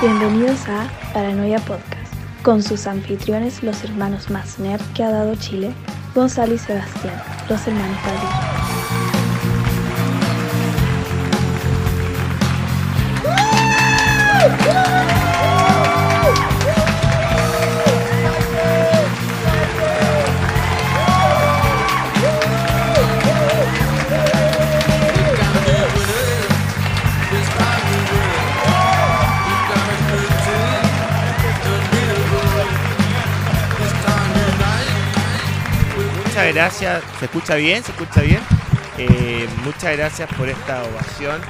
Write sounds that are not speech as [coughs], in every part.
Bienvenidos a Paranoia Podcast, con sus anfitriones, los hermanos más nerd que ha dado Chile, Gonzalo y Sebastián, los hermanos Padilla. Muchas gracias. ¿Se escucha bien? ¿Se escucha bien? Eh, muchas gracias por esta ovación.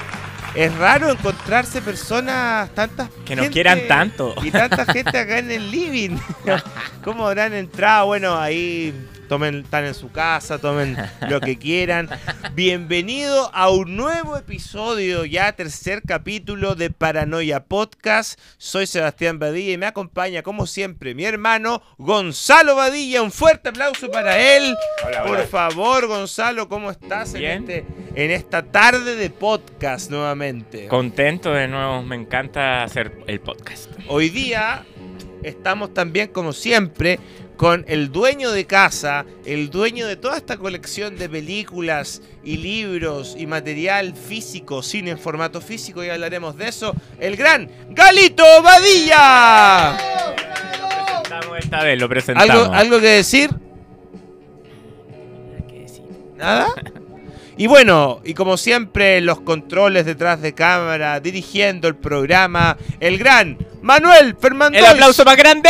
Es raro encontrarse personas tantas Que nos quieran tanto. y tanta gente acá en el living. [laughs] ¿Cómo habrán entrado? Bueno, ahí tomen, están en su casa, tomen [laughs] lo que quieran. Bienvenido a un nuevo episodio, ya tercer capítulo de Paranoia Podcast. Soy Sebastián Badilla y me acompaña, como siempre, mi hermano Gonzalo Badilla. Un fuerte aplauso para él. Hola, Por hola. favor, Gonzalo, ¿cómo estás en, Bien. este, en esta tarde de podcast nuevamente? Contento de nuevo, me encanta hacer el podcast. Hoy día estamos también, como siempre, con el dueño de casa, el dueño de toda esta colección de películas y libros y material físico, cine en formato físico, y hablaremos de eso, el gran Galito Badilla. Lo presentamos esta vez, lo presentamos. ¿Algo, ¿Algo que decir? ¿Nada? Y bueno, y como siempre, los controles detrás de cámara, dirigiendo el programa, el gran Manuel Fernández. ¡El aplauso más grande!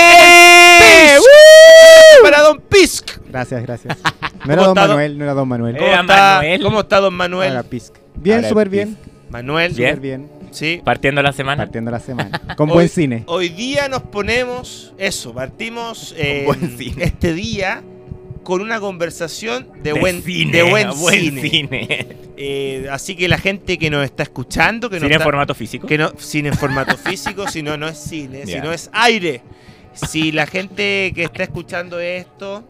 Para Don Pisk. Gracias, gracias. [laughs] No ¿Cómo era Don está, Manuel, no era Don Manuel. ¿Cómo Era está, Manuel. ¿Cómo está Don Manuel? Pisk. Bien, Ahora súper bien. Manuel, Bien. Súper bien. sí. Partiendo la semana. Partiendo la semana. [laughs] Con Hoy- buen cine. Hoy día nos ponemos, eso, partimos eh, buen cine. este día con una conversación de, De buen cine, de buen, [laughs] buen cine. cine. Eh, así que la gente que nos está escuchando, que no ¿Cine en está- formato físico? que no cine en formato físico, si no no es cine, Ya. sino es aire. Si la gente que está escuchando esto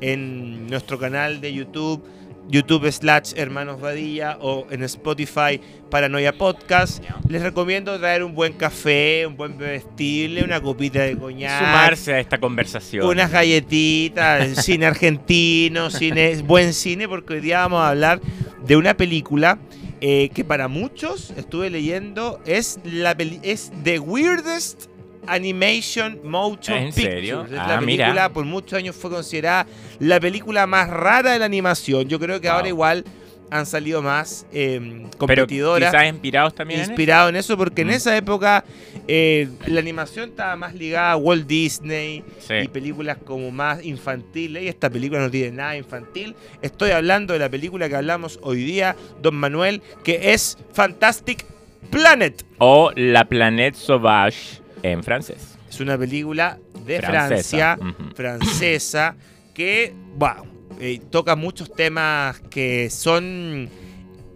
en nuestro canal de YouTube, YouTube slash Hermanos Badilla o en Spotify Paranoia Podcast, les recomiendo traer un buen café, un buen bebestible, una copita de coñac, Sumarse a esta conversación. unas galletitas, [laughs] cine argentino, cine, buen cine, porque hoy día vamos a hablar de una película eh, que para muchos, estuve leyendo, es, la peli- es The Weirdest Animation Motion ¿En Picture. serio? Es Ah, la película, mira. por muchos años fue considerada la película más rara de la animación. Yo creo que Wow. ahora igual han salido más eh, Pero competidoras quizás inspirados también en inspirado en eso porque en Mm. esa época eh, la animación estaba más ligada a Walt Disney eso. y Sí. películas como más infantiles y esta película no tiene nada infantil. Estoy hablando de la película que hablamos hoy día, Don Manuel, que es Fantastic Planet. O La Planète Sauvage en francés. Es una película de Francesa. Francia, francesa, que wow, eh, toca muchos temas que son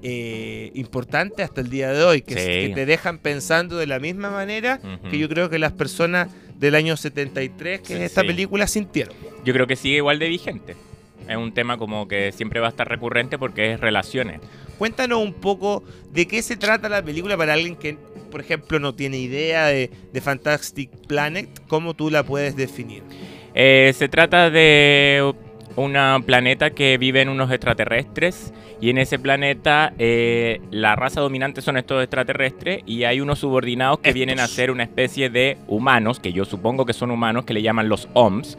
eh, importantes hasta el día de hoy, que, Sí. que te dejan pensando de la misma manera que yo creo que las personas del año 73 que Sí, es esta sí. película sintieron. Yo creo que sigue igual de vigente. Es un tema como que siempre va a estar recurrente porque es relaciones. Cuéntanos un poco de qué se trata la película para alguien que, por ejemplo, no tiene idea de, de Fantastic Planet, cómo tú la puedes definir. Eh, se trata de un planeta que viven unos extraterrestres y en ese planeta eh, la raza dominante son estos extraterrestres y hay unos subordinados que Estos. vienen a ser una especie de humanos, que yo supongo que son humanos, que le llaman los OMS,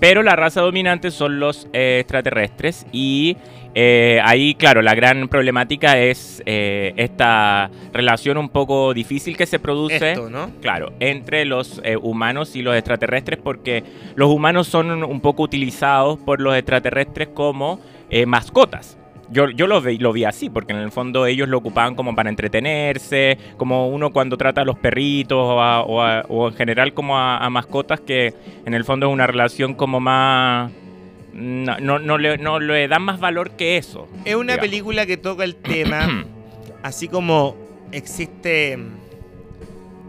pero la raza dominante son los eh, extraterrestres y eh, ahí, claro, la gran problemática es eh, esta relación un poco difícil que se produce. Esto, ¿no? Claro, entre los eh, humanos y los extraterrestres, porque los humanos son un poco utilizados por los extraterrestres como eh, mascotas. Yo, yo lo, vi, lo vi así, porque en el fondo ellos lo ocupaban como para entretenerse, como uno cuando trata a los perritos o, a- o a- o en general como a, a mascotas, que en el fondo es una relación como más... No, no, no le, no le dan más valor que eso. Es una digamos. película que toca el tema, [clears throat] así como existe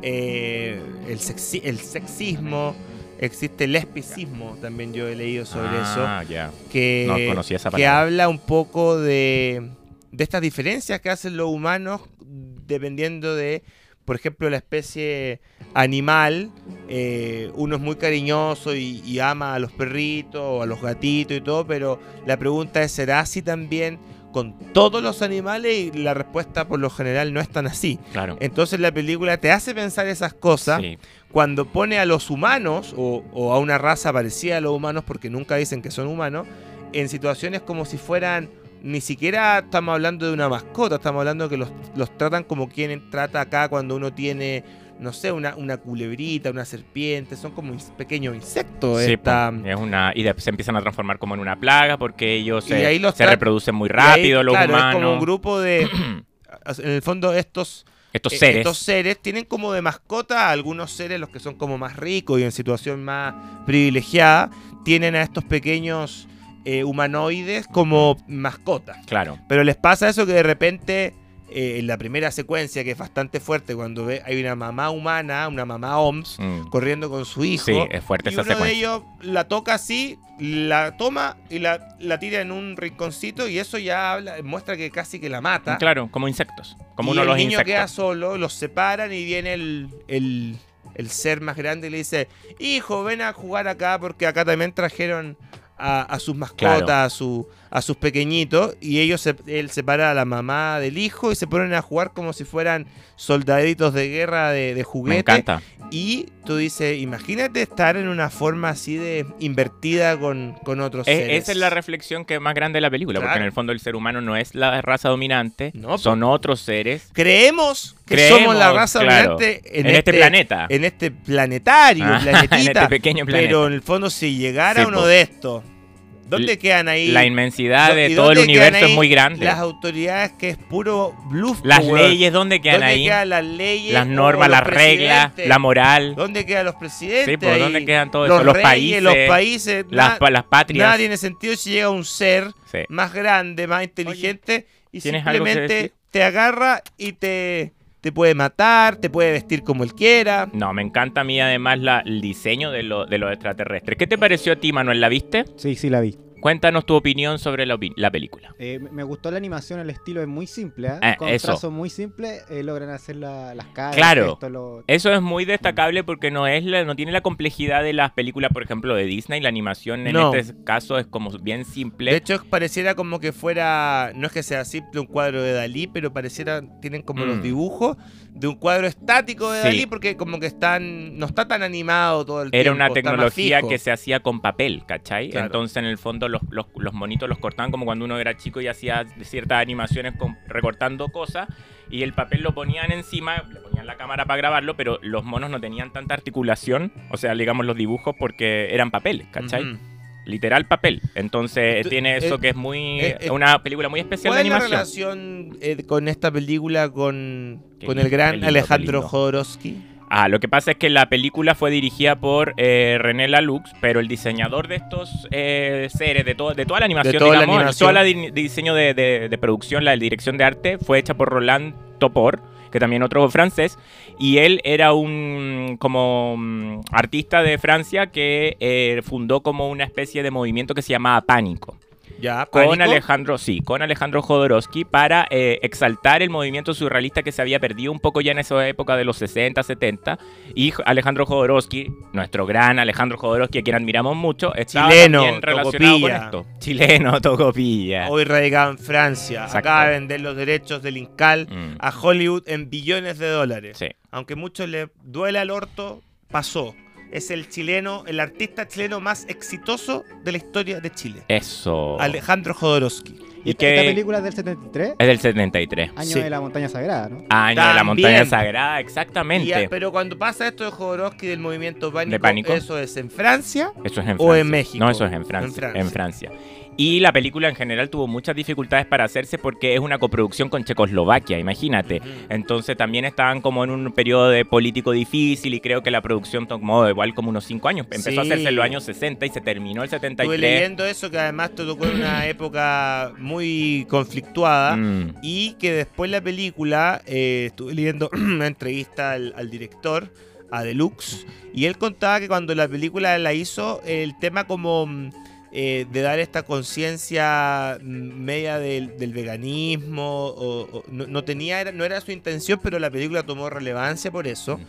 eh, el, sexi- el sexismo, existe el lesbicismo, también yo he leído sobre Ah, ya. eso, que, No conocía esa que habla un poco de, de estas diferencias que hacen los humanos dependiendo de, por ejemplo, la especie animal. eh, uno es muy cariñoso y, y ama a los perritos o a los gatitos y todo, pero la pregunta es, ¿será así también con todos los animales? Y la respuesta por lo general no es tan así. Claro. Entonces la película te hace pensar esas cosas Sí. cuando pone a los humanos o, o a una raza parecida a los humanos, porque nunca dicen que son humanos, en situaciones como si fueran, ni siquiera estamos hablando de una mascota, estamos hablando de que los, los tratan como quien trata acá cuando uno tiene, no sé, una, una culebrita, una serpiente, son como pequeños insectos. Sí, esta- es una, y de- se empiezan a transformar como en una plaga porque ellos se, ahí los se tra- reproducen muy y ahí, rápido, los claro, humanos. Es como un grupo de... [clears throat] En el fondo estos Estos Eh, seres. Estos seres tienen como de mascota a algunos seres, los que son como más ricos y en situación más privilegiada, tienen a estos pequeños eh, humanoides como mascotas. Claro. Pero les pasa eso que de repente, eh, en la primera secuencia, que es bastante fuerte, cuando ve, hay una mamá humana, una mamá OMS, Mm. corriendo con su hijo. Sí, es fuerte y esa uno de ellos la toca así, la toma y la, la tira en un rinconcito y eso ya habla, muestra que casi que la mata. Claro, como insectos. Como y uno de el los niño insectos. queda solo, los separan y viene el, el, el ser más grande y le dice, hijo, ven a jugar acá porque acá también trajeron a, a sus mascotas, Claro. a, su, a sus pequeñitos y ellos, se- él separa a la mamá del hijo y se ponen a jugar como si fueran soldaditos de guerra de, de Me juguete. encanta. Y tú dices, imagínate estar en una forma así de invertida con, con otros Es- seres. esa es la reflexión que es más grande de la película, porque en el fondo el ser humano no es la raza dominante, No, son otros seres Creemos que Creemos, somos la raza claro, dominante en, este, planeta. en este planetario, Ah, planetita, [laughs] en este pequeño planeta. pero en el fondo si llegara Sí, uno de estos, ¿dónde quedan ahí? la inmensidad ¿Dó- de todo el universo es muy grande. Las autoridades que es puro bluff. Las weón. leyes, ¿dónde quedan ¿Dónde ahí? quedan las leyes? Las normas, las reglas, la moral. ¿Dónde quedan los presidentes? Sí, pues, ¿dónde ahí? quedan todo los? Los países, los países, Las, las patrias. Nada tiene sentido si llega un ser Sí. más grande, más inteligente y ¿tienes algo que simplemente te agarra y te, te puede matar, te puede vestir como él quiera. No, me encanta a mí además la- el diseño de, lo- de los extraterrestres. ¿Qué te pareció a ti, Manuel? ¿La viste? Sí, sí la vi. Cuéntanos tu opinión sobre la, opi- la película. Eh, me- gustó la animación, el estilo es muy simple, ¿eh? Ah, con eso. trazos muy simples eh, logran hacer la- las caras. Claro. esto, lo- Eso es muy destacable porque no es la- no tiene la complejidad de las películas, por ejemplo, de Disney. La animación en No. este caso es como bien simple. De hecho, pareciera como que fuera, no es que sea simple un cuadro de Dalí, pero pareciera, tienen como Mm. los dibujos de un cuadro estático de Sí. Dalí, porque como que están, no está tan animado todo el tiempo. Era una está más tecnología fijo. que se hacía con papel, ¿cachai? Claro. Entonces, en el fondo, los, los, los monitos los cortaban como cuando uno era chico y hacía ciertas animaciones con- recortando cosas. Y el papel lo ponían encima, le ponían la cámara para grabarlo, pero los monos no tenían tanta articulación, o sea, digamos los dibujos, porque eran papeles, ¿cachai? Literal papel. Entonces, tiene eso eh, que es muy. eh, eh, una película muy especial de ¿Cuál es la animación. relación eh, con esta película con, con el gran Alejandro. Jodorowsky? Ah, lo que pasa es que la película fue dirigida por eh, René Laloux, pero el diseñador de estos eh, seres, de, todo, de toda la animación, toda la digamos, animación. toda la di- diseño de, de- de producción, la dirección de arte, fue hecha por Roland Topor, que también otro francés, y él era un como mm, artista de Francia que eh, fundó como una especie de movimiento que se llamaba Pánico. Ya, Con Pánico. Alejandro, sí, con Alejandro Jodorowsky para eh, exaltar el movimiento surrealista que se había perdido un poco ya en esa época de los 60, 70. Y Alejandro Jodorowsky, nuestro gran Alejandro Jodorowsky, a quien admiramos mucho, estaba Chileno, también relacionado con Tocopilla. esto. Chileno, [laughs] Tocopilla. Hoy radicado en Francia. Exacto. Acaba de vender los derechos del Incal Mm, a Hollywood en billones de dólares. sí. Aunque muchos le duele al orto, pasó. Es el chileno, el artista chileno más exitoso de la historia de Chile. Eso. Alejandro Jodorowsky. Y esta, que- esta película es del 73, Es del 73. año Sí. de la montaña sagrada, ¿no? Año de la montaña sagrada, Y exactamente. ya- pero cuando pasa esto de Jodorowsky del movimiento pánico, ¿De Pánico? ¿eso es en Francia? Eso es en ¿O en México? No, eso es en Francia, En Francia. En Francia. Y la película en general tuvo muchas dificultades para hacerse porque es una coproducción con Checoslovaquia, imagínate. Entonces también estaban como en un periodo de político difícil y creo que la producción tomó igual como unos 5 años. Empezó a hacerse en los años 60 y se terminó el Estuve 73. leyendo eso, que además te tocó en una época muy conflictuada. Mm, Y que después la película, eh, estuve leyendo [clears throat] una entrevista al, al director, a Deluxe, y él contaba que cuando la película la hizo, el tema como mm, eh, de dar esta conciencia media del, del veganismo. O, o- no, no tenía, era- no era su intención, pero la película tomó relevancia por eso.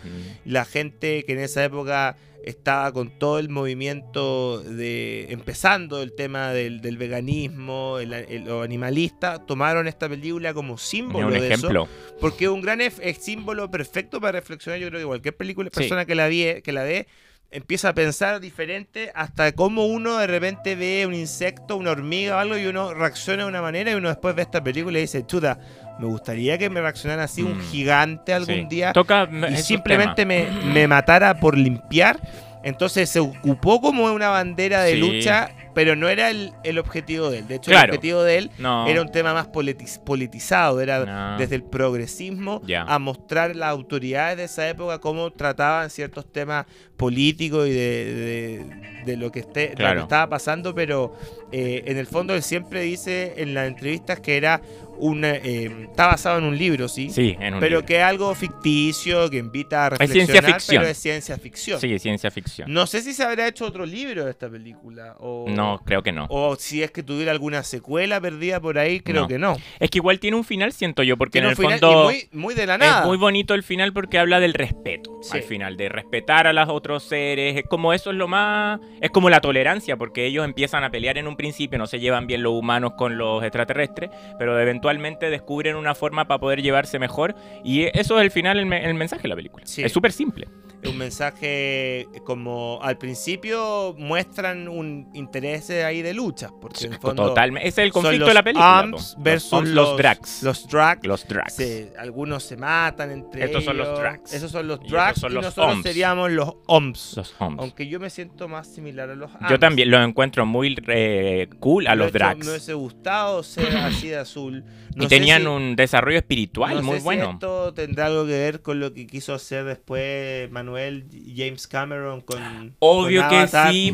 La gente que en esa época estaba con todo el movimiento de empezando el tema del, del veganismo, el, el- lo animalista, tomaron esta película como símbolo un de eso. ejemplo. Porque es un gran es símbolo perfecto para reflexionar. Yo creo que cualquier película, Sí. persona que la, vie- que la ve, empieza a pensar diferente hasta cómo uno de repente ve un insecto, una hormiga o algo y uno reacciona de una manera y uno después ve esta película y dice, chuta, me gustaría que me reaccionara así un Mm. gigante algún Sí. día Toca y simplemente me, me matara por limpiar. Entonces se ocupó como una bandera de Sí. lucha, pero no era el, el objetivo de él. De hecho, Claro. el objetivo de él. No. era un tema más politiz- politizado, era No. desde el progresismo a mostrar las autoridades de esa época cómo trataban ciertos temas políticos y de, de- de lo, que esté, de lo que Claro. estaba pasando, pero eh, en el fondo él siempre dice en las entrevistas que era una, eh, está basado en un libro, sí, Sí, en un pero libro. que es algo ficticio, que invita a Es reflexionar, ciencia ficción. pero es ciencia ficción. Sí, ciencia ficción. No sé si se habrá hecho otro libro de esta película o, No, creo que no. o si es que tuviera alguna secuela perdida por ahí, creo No. que no. Es que igual tiene un final, siento yo, porque Tiene en el final fondo y muy, muy de la nada. es muy bonito el final porque habla del respeto. Sí. Al final, de respetar a los otros seres. Es como eso es lo más. Es como la tolerancia, porque ellos empiezan a pelear en un principio, no se llevan bien los humanos con los extraterrestres, pero eventualmente descubren una forma para poder llevarse mejor. Y eso es el final, el, me- el mensaje de la película. Sí. Es súper simple. un mensaje como al principio muestran un interés ahí de lucha, porque en el fondo Totalmente. Ese es el conflicto los de la película. Amps versus los, los drags. Los drags. Los drags. se- algunos se matan entre Estos son los ellos. drags. Esos son los Y drags estos son y los nosotros Omps. seríamos los OMS. Los Amps. Aunque yo me siento más similar a los Yo Amps. también los encuentro muy eh, cool a Me los hubiese- drags. Me hubiese gustado ser [clears throat] así de azul. No y tenían si- un desarrollo espiritual no muy sé si bueno. esto tendrá algo que ver con lo que quiso hacer después Manuel James Cameron con. Obvio con que Avatar, sí,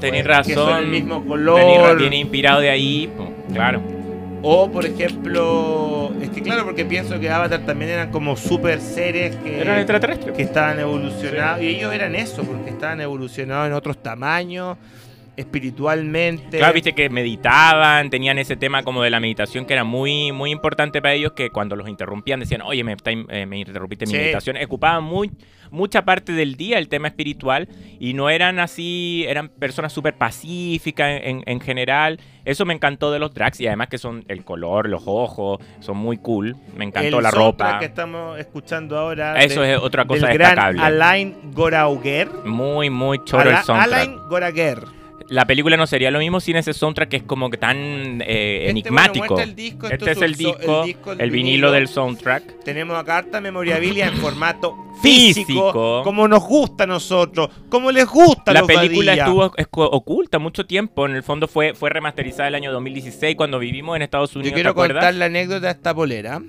tenés son el razón. Mismo Viene, color. viene inspirado de ahí, claro. O, por ejemplo. Es que, claro, porque pienso que Avatar también eran como super seres que. Eran extraterrestres. que estaban evolucionados. Y ellos eran eso, porque estaban evolucionados en otros tamaños, espiritualmente. Claro, viste que meditaban, tenían ese tema como de la meditación que era muy, muy importante para ellos, que cuando los interrumpían decían, oye, me, está- eh, me interrumpiste mi Sí. meditación. Ocupaban muy, mucha parte del día el tema espiritual y no eran así, eran personas súper pacíficas en, en general. Eso me encantó de los drags y además que son el color, los ojos, son muy cool. Me encantó El la ropa. que estamos escuchando ahora. Eso de- es otra cosa del gran destacable. Alain Gorauguer. Muy, muy choro el soundtrack. Alain Goraguer. La película no sería lo mismo sin ese soundtrack que es como que tan eh, Este, enigmático. bueno, muestra el disco, esto este es el disco, disco, el, vinilo del soundtrack. Tenemos acá harta memorabilia en formato [laughs] físico, Físico. como nos gusta a nosotros, como les gusta a La película estuvo oculta mucho tiempo. En el fondo fue, fue remasterizada el año 2016 cuando vivimos en Estados Unidos. Yo quiero contar la anécdota de esta polera.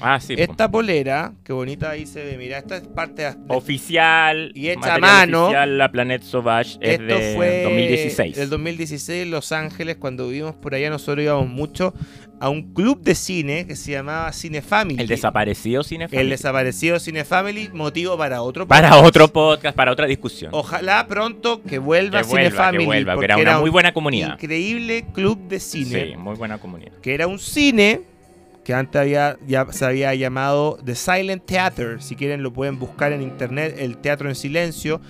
Ah, sí. po. esta polera, qué bonita ahí se ve, mira, esta es parte de... Oficial. Y hecha a mano. Oficial, la Planet Sauvage es Esto de fue 2016. del 2016 en Los Ángeles, cuando vivimos por allá, nosotros íbamos mucho a un club de cine que se llamaba Cine Family. El desaparecido Cine El Family. desaparecido Cine Family, motivo para otro Para podcast. otro podcast, para otra discusión. Ojalá pronto que vuelva que Cine vuelva, Family. que vuelva, que porque era una muy buena comunidad. Increíble club de cine. Sí, muy buena comunidad. Que era un cine que antes había, ya se había llamado The Silent Theater. Si quieren lo pueden buscar en internet, el Teatro en Silencio.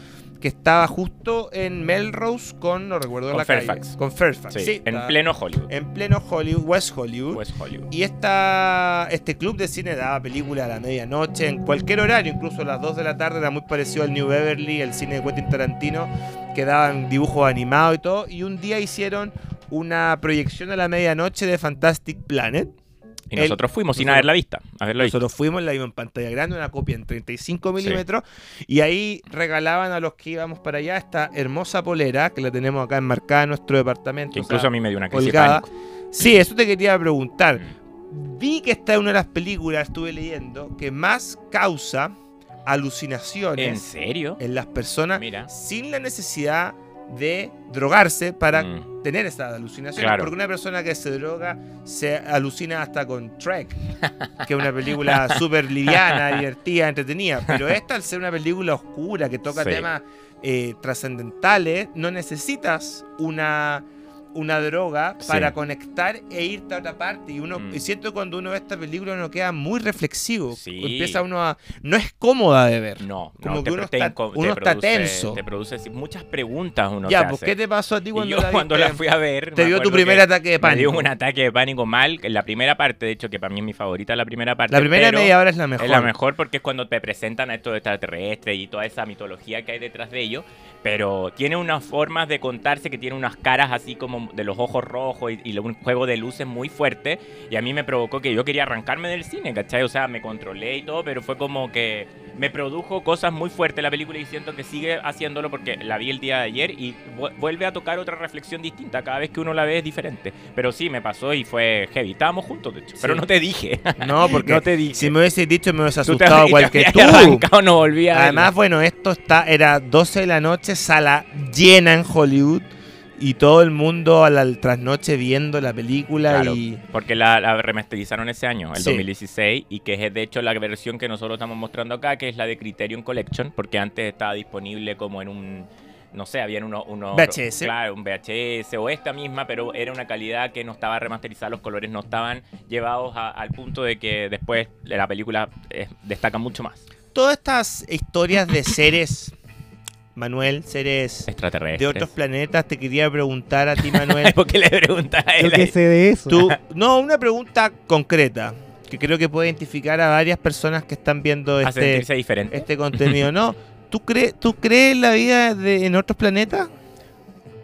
Que estaba justo en Melrose con, no recuerdo Con la Fairfax. calle. Con Fairfax. Sí, sí, en pleno Hollywood. En pleno Hollywood, West Hollywood. West Hollywood. Y esta, este club de cine daba películas a la medianoche, en cualquier horario, incluso a las 2 de la tarde, era muy parecido al New Beverly, el cine de Quentin Tarantino, que daban dibujos animados y todo. Y un día hicieron una proyección a la medianoche de Fantastic Planet. Y El- nosotros fuimos sin nosotros- haberla vista. Haberla visto. Nosotros fuimos, la vimos en pantalla grande, una copia en 35 milímetros, y ahí regalaban a los que íbamos para allá esta hermosa polera, que la tenemos acá enmarcada en nuestro departamento. Que incluso sea, a mí me dio una crisis de. Sí, eso te quería preguntar. Mm. Vi que esta es una de las películas, estuve leyendo, que más causa ¿En alucinaciones serio? en, las personas Mira. sin la necesidad de drogarse para Mm. tener estas alucinaciones. Claro. Porque una persona que se droga se alucina hasta con Trek, [laughs] que es una película súper liviana, divertida, entretenida. Pero esta, al ser una película oscura que toca Sí. temas eh, trascendentales, no necesitas una una droga Sí. para conectar e irte a otra parte. Y uno Mm. y siento que cuando uno ve esta película uno queda muy reflexivo. Sí. Empieza uno a... No es cómoda de ver. No, Como no, que te, uno está- uno tenso. Te produce muchas preguntas uno ya, pues. ¿qué te pasó a ti Y cuando yo la cuando la fui a ver. Te dio tu primer que ataque de Me dio pánico. un ataque de pánico mal. En la primera parte, de hecho, que para mí es mi favorita, la primera parte. La primera media hora es la mejor. Es la mejor porque es cuando te presentan a estos extraterrestres y toda esa mitología que hay detrás de ellos. Pero tiene unas formas de contarse que tiene unas caras así como de los ojos rojos y, y un juego de luces muy fuerte. Y a mí me provocó que yo quería arrancarme del cine, ¿cachai? O sea, me controlé y todo, pero fue como que me produjo cosas muy fuertes la película y siento que sigue haciéndolo porque la vi el día de ayer y vu- vuelve a tocar otra reflexión distinta. Cada vez que uno la ve es diferente. Pero sí, me pasó y fue heavy. Estábamos juntos, de hecho. Pero no te dije. [laughs] No, porque No te dije. si me hubiese dicho me hubiese asustado igual que [laughs] tú. arrancado, no volvía a Además, verla. bueno, esto está era 12 de la noche, sala llena en Hollywood y todo el mundo a la trasnoche viendo la película Claro. y Porque la, la remasterizaron ese año, el Sí. 2016, y que es de hecho la versión que nosotros estamos mostrando acá, que es la de Criterion Collection, porque antes estaba disponible como en un, no sé, habían unos... unos VHS. Claro, un VHS o esta misma, pero era una calidad que no estaba remasterizada, los colores no estaban llevados a- al punto de que después la película eh, destaca mucho más. todas estas historias de seres, Manuel, seres Extraterrestres. de otros planetas, te quería preguntar a ti, Manuel. [laughs] ¿Por qué le preguntas a Yo él? que sé de eso. Tú, [laughs] no, una pregunta concreta que creo que puede identificar a varias personas que están viendo a este, sentirse diferente? este contenido. [laughs] No, ¿tú, crees ¿tú crees la vida de, en otros planetas?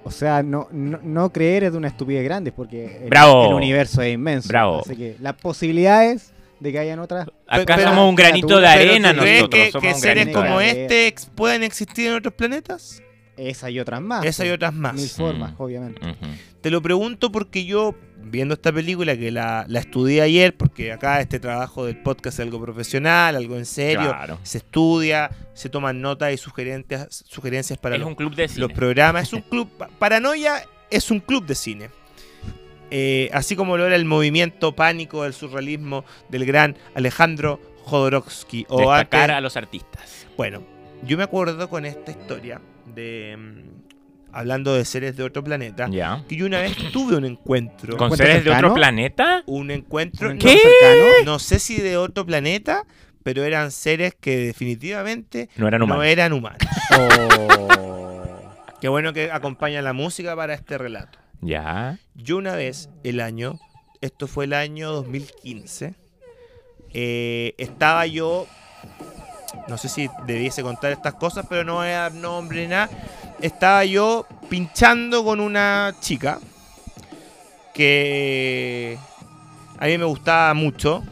O sea, no, no, no creer es de una estupidez grande porque el, Bravo. el universo es inmenso. Bravo. Así que las posibilidades de que hayan otras. Acá pero- somos un granito de arena ¿tú crees nosotros. que, seres como este ex- pueden existir en otros planetas? Esas y otras más. Esa y otras Mil más. formas, Mm. obviamente. Te lo pregunto porque yo, viendo esta película, que la, la estudié ayer, porque acá este trabajo del podcast es algo profesional, algo en serio, Claro. se estudia, se toman notas y sugerencias, sugerencias para es los, un club de cine. los programas. Es un club, pa- Paranoia es un club de cine. Eh, así como lo era el movimiento pánico del surrealismo del gran Alejandro Jodorowsky. O Destacar antes- a los artistas. Bueno, yo me acuerdo con esta historia de. mm, hablando de seres de otro planeta. Que yo una vez tuve un encuentro. ¿Con ¿Encuentro seres de otro planeta? Un encuentro. Un no- ¿Qué? cercano. No sé si de otro planeta, pero eran seres que definitivamente No eran no humanos. eran humanos. [laughs] Oh. Qué bueno que acompaña la música para este relato. Ya. Yo una vez, el año, esto fue el año 2015, eh, estaba yo, no sé si debiese contar estas cosas, pero no voy a dar nombre ni nada, estaba yo pinchando con una chica que a mí me gustaba mucho,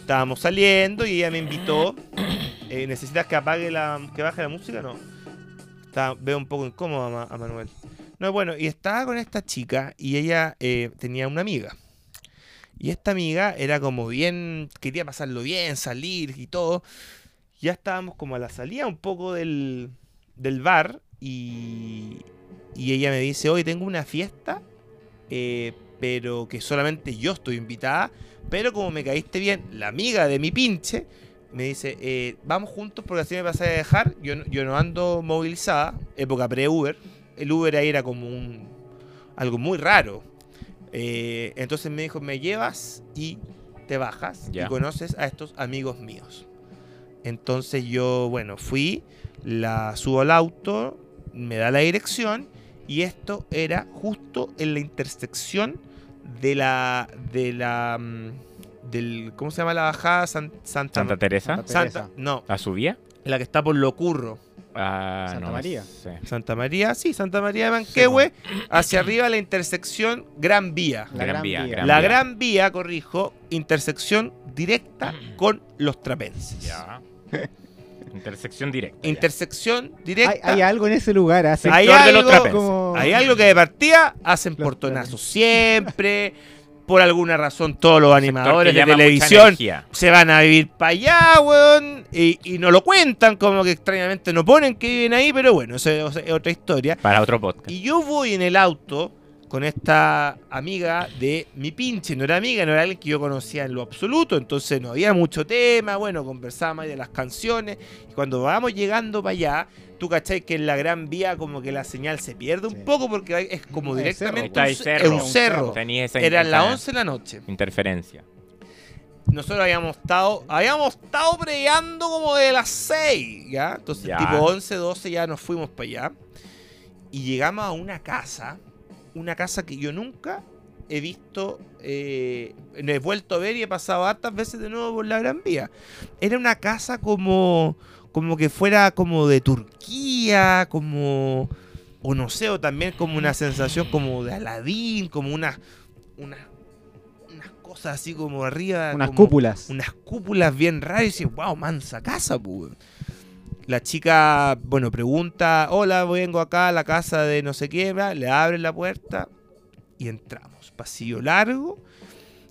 estábamos saliendo y ella me invitó, eh, ¿necesitas que apague la, que baje la música? No, veo un poco incómodo a, a Manuel. No, bueno, y estaba con esta chica y ella eh, tenía una amiga. Y esta amiga era como bien, quería pasarlo bien, salir y todo. Ya estábamos como a la salida un poco del, del bar y, y ella me dice, hoy tengo una fiesta, eh, pero que solamente yo estoy invitada, pero como me caíste bien, la amiga de mi pinche, me dice, eh, vamos juntos porque así me pasé a dejar, yo, yo no ando movilizada, época pre-Uber, el Uber ahí era como un algo muy raro. Eh, entonces me dijo, me llevas y te bajas y conoces a estos amigos míos. Entonces yo, bueno, fui, la subo al auto, me da la dirección y esto era justo en la intersección de la de la mm, del ¿cómo se llama la bajada San- Santa, Santa Teresa. Santa- no, ¿La subía? la que está por Locurro. Ah, Santa no María. sé. Santa María, sí, Santa María de Manquehue, hacia arriba la intersección Gran Vía. La Gran Gran Vía. Vía. Gran la Vía. Gran Vía, corrijo, intersección directa con los trapenses. Ya. [laughs] Intersección directa. ya. Intersección Hay, directa. hay algo en ese lugar. Hay Sector de los algo- como- Hay algo que de partida hacen Los portonazos siempre. [laughs] Por alguna razón, todos los animadores de televisión se van a vivir para allá, weón. Y, y no lo cuentan, como que extrañamente no ponen que viven ahí, pero bueno, eso es- es otra historia. Para otro podcast. Y yo voy en el auto con esta amiga de mi pinche. No era amiga, no era alguien que yo conocía en lo absoluto. Entonces no había mucho tema. Bueno, conversábamos ahí de las canciones. Y cuando vamos llegando para allá, tú cachai que en la gran vía como que la señal se pierde Sí. un poco porque hay- es como Es directamente cerro. un, cerro. un cerro. Tenía esa Eran las esa 11 de la noche. interferencia. Nosotros habíamos estado, habíamos estado peleando como de las 6, ¿ya? Entonces, Ya. tipo 11, 12 ya nos fuimos para allá. Y llegamos a una casa, una casa que yo nunca he visto, eh, no he vuelto a ver y he pasado hartas veces de nuevo por la Gran Vía. Era una casa como, como que fuera como de Turquía, como, o no sé, o también como una sensación como de Aladín, como unas, unas, unas cosas así como arriba. Unas como- cúpulas. unas cúpulas bien raras y dices, wow, mansa casa, pues. La chica, bueno, pregunta, hola, vengo acá a la casa de no sé qué, le abren la puerta y entramos. Pasillo largo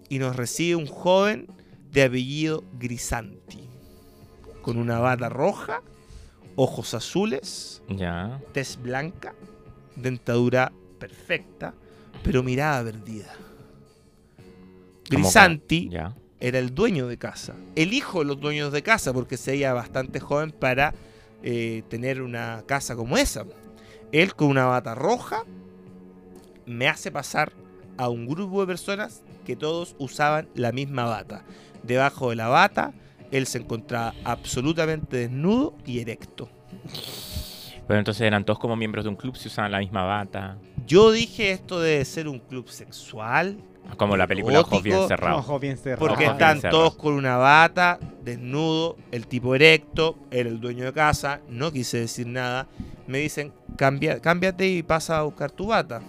y nos recibe un joven de apellido Grisanti, con una bata roja, ojos azules, Ya. tez blanca, dentadura perfecta, pero mirada perdida. Grisanti Ya. Era el dueño de casa. El hijo de los dueños de casa, porque se veía bastante joven para eh, tener una casa como esa. Él con una bata roja me hace pasar a un grupo de personas que todos usaban la misma bata. Debajo de la bata, él se encontraba absolutamente desnudo y erecto. Pero entonces eran todos como miembros de un club, se usaban la misma bata. Yo dije esto debe ser un club sexual, Como la película Ojos bien Gótico. cerrados. Ojo bien cerrado. Porque Ojos están bien cerrados. todos con una bata, desnudo, el tipo erecto, era el dueño de casa, no quise decir nada. Me dicen, Cambia, cámbiate y pasa a buscar tu bata.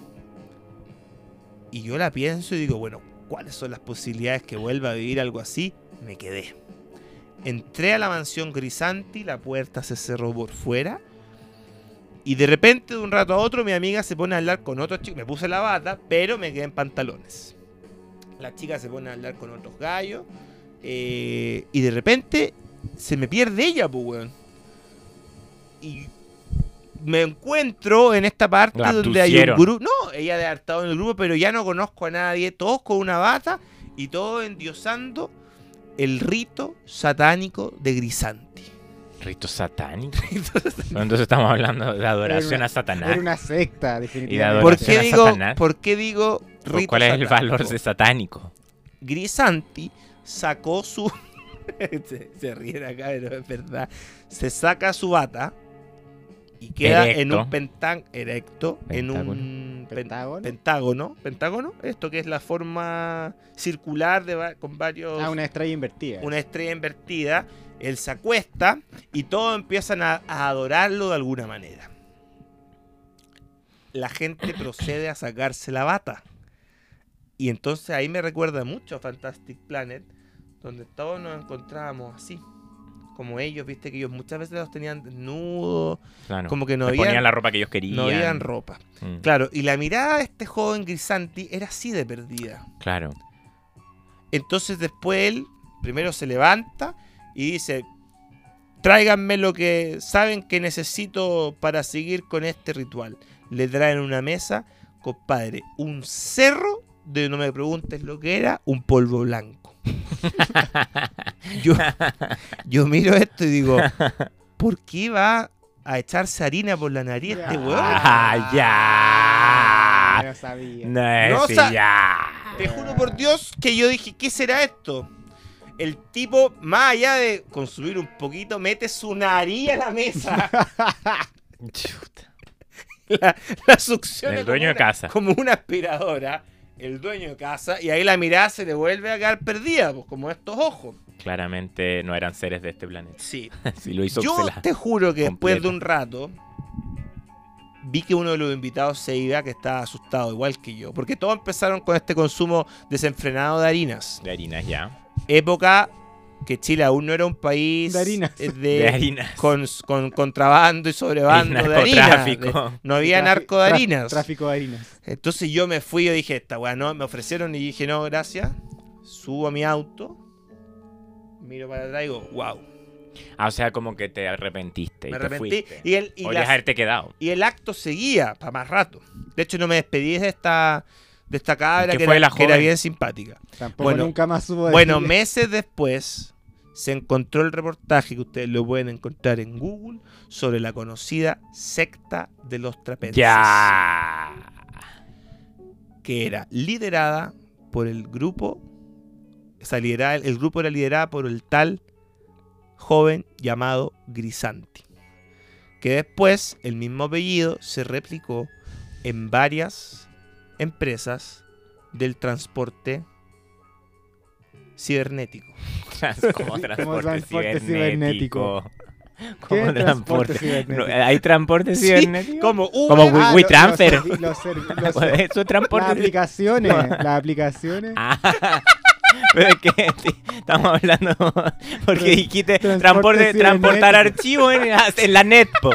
Y yo la pienso y digo, bueno, ¿cuáles son las posibilidades que vuelva a vivir algo así? Me quedé. Entré a la mansión Grisanti, la puerta se cerró por fuera. Y de repente, de un rato a otro, mi amiga se pone a hablar con otro chico. Me puse la bata, pero me quedé en pantalones. La chica se pone a hablar con otros gallos. eh, y de repente se me pierde ella, pues, weón. Y me encuentro en esta parte La donde hay un grupo. No, ella debe haber estado en el grupo, pero ya no conozco a nadie. Todos con una bata y todos endiosando el rito satánico de Grisanti. Rito satánico. [laughs] Pero entonces estamos hablando de adoración una- a Satanás. Era una secta, definitivamente. ¿Por qué a digo. ¿por qué digo ¿Cu- rito ¿Cuál es el valor de satánico? Grisanti sacó su. [laughs] se, se ríen acá, pero es verdad. Se saca su bata y queda en un pentán erecto, en un pen- Pentágono. pentágono. ¿Pentágono? Esto que es la forma circular de va- con varios. Ah, una estrella invertida. una estrella invertida. Él se acuesta y todos empiezan a, a adorarlo de alguna manera. La gente [coughs] procede a sacarse la bata. Y entonces ahí me recuerda mucho a Fantastic Planet, donde todos nos encontrábamos así. Como ellos, viste que ellos muchas veces los tenían desnudos, Claro. como que no Les ponían habían, la ropa que ellos querían. no habían ropa. Mm, Claro, y la mirada de este joven Grisanti era así de perdida. claro. Entonces después él primero se levanta y dice, tráiganme lo que saben que necesito para seguir con este ritual. Le traen una mesa, compadre, un cerro de, no me preguntes lo que era, un polvo blanco. [laughs] yo, yo miro esto y digo, ¿por qué va a echarse harina por la nariz este weón? Ah, ya. No sabía. No, ya. Te juro por Dios que yo dije, ¿qué será esto? El tipo, más allá de consumir un poquito, mete su nariz a la mesa. [laughs] Chuta. la, la succiona El como dueño de una- casa. Como una aspiradora. El dueño de casa. Y ahí la mirada se le vuelve a quedar perdida, pues como estos ojos. Claramente no eran seres de este planeta. Sí. [laughs] Si lo hizo Yo te juro que después de un rato vi que uno de los invitados se iba que estaba asustado, igual que yo. Porque todos empezaron con este consumo desenfrenado de harinas. de harinas ya. Época que Chile aún no era un país De harinas. eh, [laughs] De, de, harinas. con, con contrabando y sobrebando El de harina. narcotráfico. De- no había narco de harinas. Tráfico de harinas. Entonces yo me fui y dije, esta weá no, me ofrecieron y dije, no, gracias. Subo a mi auto, miro para atrás y digo, wow. Ah, o sea, como que te arrepentiste. y Me te arrepentí. fuiste. Y el, y, Podrías las- haberte quedado. y el acto seguía para más rato. De hecho, no me despedí de esta, de esta cabra ¿Qué que fue era, la que era bien simpática. Tampoco Bueno, nunca más supo Bueno, decirle- meses después se encontró el reportaje que ustedes lo pueden encontrar en Google sobre la conocida secta de los trapenses. Ya. Que era liderada por el grupo. o sea, liderada- el grupo era liderada por el tal joven llamado Grisanti. Que después el mismo apellido se replicó en varias empresas del transporte cibernético. [laughs] Como Como transporte, transporte cibernético. ¿Qué Como transporte transporte. cibernético? No, ¿Hay transporte Sí, cibernético? Como Uber, Como Ah, WeTransfer. [laughs] Las aplicaciones, las aplicaciones. Ah, [laughs] pero es que sí, estamos hablando porque dijiste transporte transporte, transportar cibernético. archivos en, en la netpo,